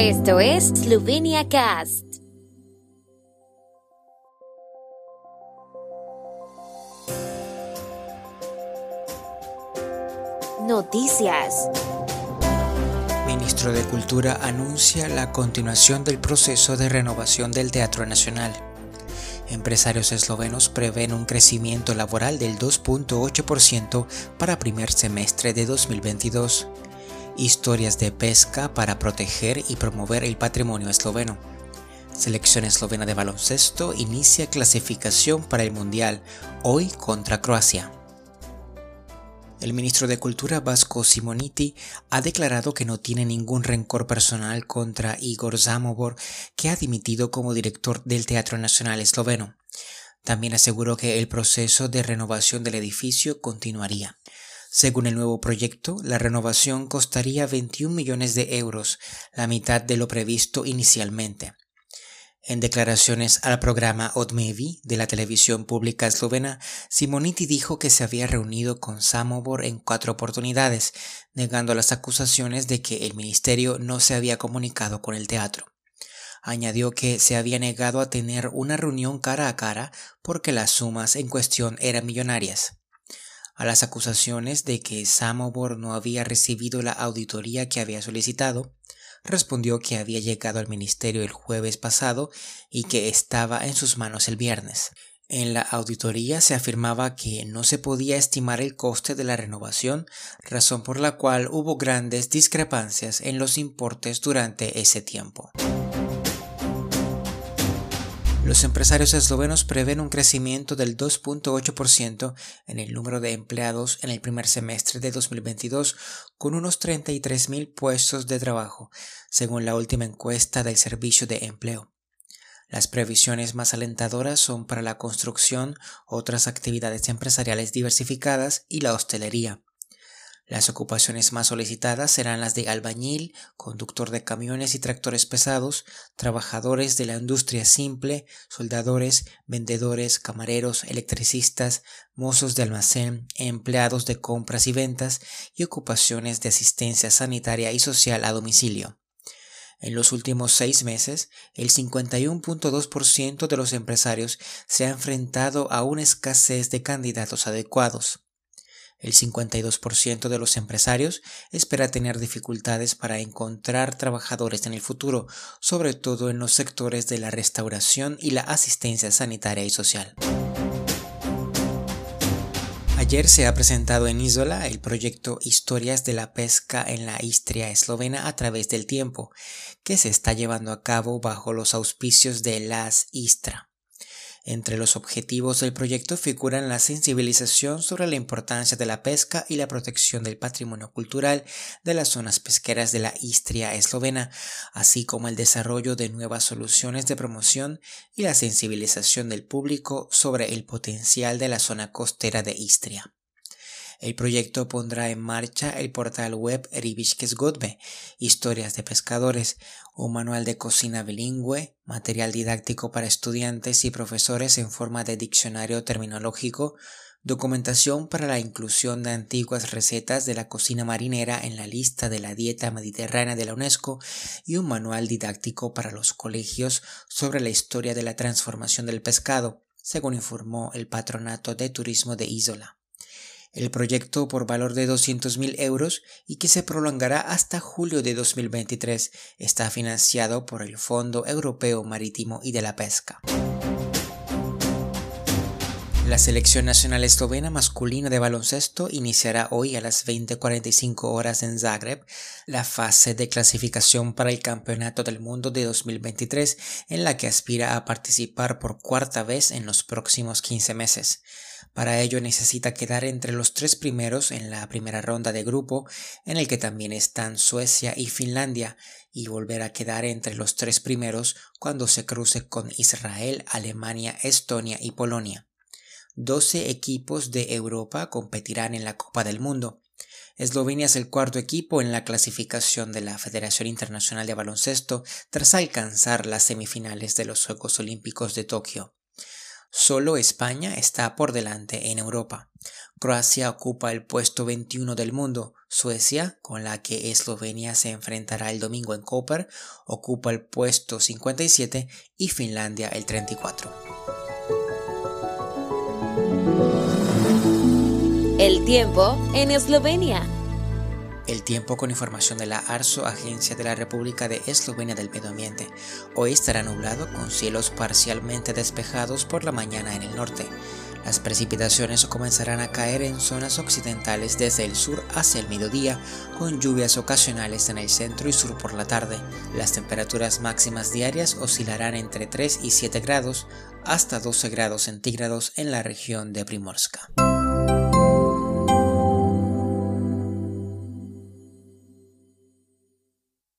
Esto es Slovenia Cast. Noticias. Ministro de Cultura anuncia la continuación del proceso de renovación del Teatro Nacional. Empresarios eslovenos prevén un crecimiento laboral del 2.8% para primer semestre de 2022. Historias de pesca para proteger y promover el patrimonio esloveno. Selección eslovena de baloncesto inicia clasificación para el Mundial, hoy contra Croacia. El ministro de Cultura vasco Simoniti ha declarado que no tiene ningún rencor personal contra Igor Zamobor, que ha dimitido como director del Teatro Nacional Esloveno. También aseguró que el proceso de renovación del edificio continuaría. Según el nuevo proyecto, la renovación costaría 21 millones de euros, la mitad de lo previsto inicialmente. En declaraciones al programa Odmevi de la televisión pública eslovena, Simoniti dijo que se había reunido con Samobor en cuatro oportunidades, negando las acusaciones de que el ministerio no se había comunicado con el teatro. Añadió que se había negado a tener una reunión cara a cara porque las sumas en cuestión eran millonarias. A las acusaciones de que Samobor no había recibido la auditoría que había solicitado, respondió que había llegado al ministerio el jueves pasado y que estaba en sus manos el viernes. En la auditoría se afirmaba que no se podía estimar el coste de la renovación, razón por la cual hubo grandes discrepancias en los importes durante ese tiempo. Los empresarios eslovenos prevén un crecimiento del 2.8% en el número de empleados en el primer semestre de 2022, con unos 33.000 puestos de trabajo, según la última encuesta del Servicio de Empleo. Las previsiones más alentadoras son para la construcción, otras actividades empresariales diversificadas y la hostelería. Las ocupaciones más solicitadas serán las de albañil, conductor de camiones y tractores pesados, trabajadores de la industria simple, soldadores, vendedores, camareros, electricistas, mozos de almacén, empleados de compras y ventas y ocupaciones de asistencia sanitaria y social a domicilio. En los últimos seis meses, el 51.2% de los empresarios se ha enfrentado a una escasez de candidatos adecuados. El 52% de los empresarios espera tener dificultades para encontrar trabajadores en el futuro, sobre todo en los sectores de la restauración y la asistencia sanitaria y social. Ayer se ha presentado en Isola el proyecto Historias de la pesca en la Istria eslovena a través del tiempo, que se está llevando a cabo bajo los auspicios de Las Istra. Entre los objetivos del proyecto figuran la sensibilización sobre la importancia de la pesca y la protección del patrimonio cultural de las zonas pesqueras de la Istria eslovena, así como el desarrollo de nuevas soluciones de promoción y la sensibilización del público sobre el potencial de la zona costera de Istria. El proyecto pondrá en marcha el portal web Ribiškes Godbe, Historias de Pescadores, un manual de cocina bilingüe, material didáctico para estudiantes y profesores en forma de diccionario terminológico, documentación para la inclusión de antiguas recetas de la cocina marinera en la lista de la dieta mediterránea de la UNESCO y un manual didáctico para los colegios sobre la historia de la transformación del pescado, según informó el Patronato de Turismo de Isola el proyecto por valor de 200.000 euros y que se prolongará hasta julio de 2023 está financiado por el Fondo Europeo Marítimo y de la Pesca. La selección nacional eslovena masculina de baloncesto iniciará hoy a las 20:45 horas en Zagreb la fase de clasificación para el Campeonato del Mundo de 2023 en la que aspira a participar por cuarta vez en los próximos 15 meses. Para ello necesita quedar entre los tres primeros en la primera ronda de grupo, en el que también están Suecia y Finlandia, y volver a quedar entre los tres primeros cuando se cruce con Israel, Alemania, Estonia y Polonia. 12 equipos de Europa competirán en la Copa del Mundo. Eslovenia es el cuarto equipo en la clasificación de la Federación Internacional de Baloncesto tras alcanzar las semifinales de los Juegos Olímpicos de Tokio. Solo España está por delante en Europa. Croacia ocupa el puesto 21 del mundo. Suecia, con la que Eslovenia se enfrentará el domingo en Koper, ocupa el puesto 57 y Finlandia el 34. El tiempo en Eslovenia. El tiempo con información de la ARSO, Agencia de la República de Eslovenia del Medio Ambiente. Hoy estará nublado con cielos parcialmente despejados por la mañana en el norte. Las precipitaciones comenzarán a caer en zonas occidentales desde el sur hacia el mediodía, con lluvias ocasionales en el centro y sur por la tarde. Las temperaturas máximas diarias oscilarán entre 3 y 7 grados hasta 12 grados centígrados en la región de Primorska.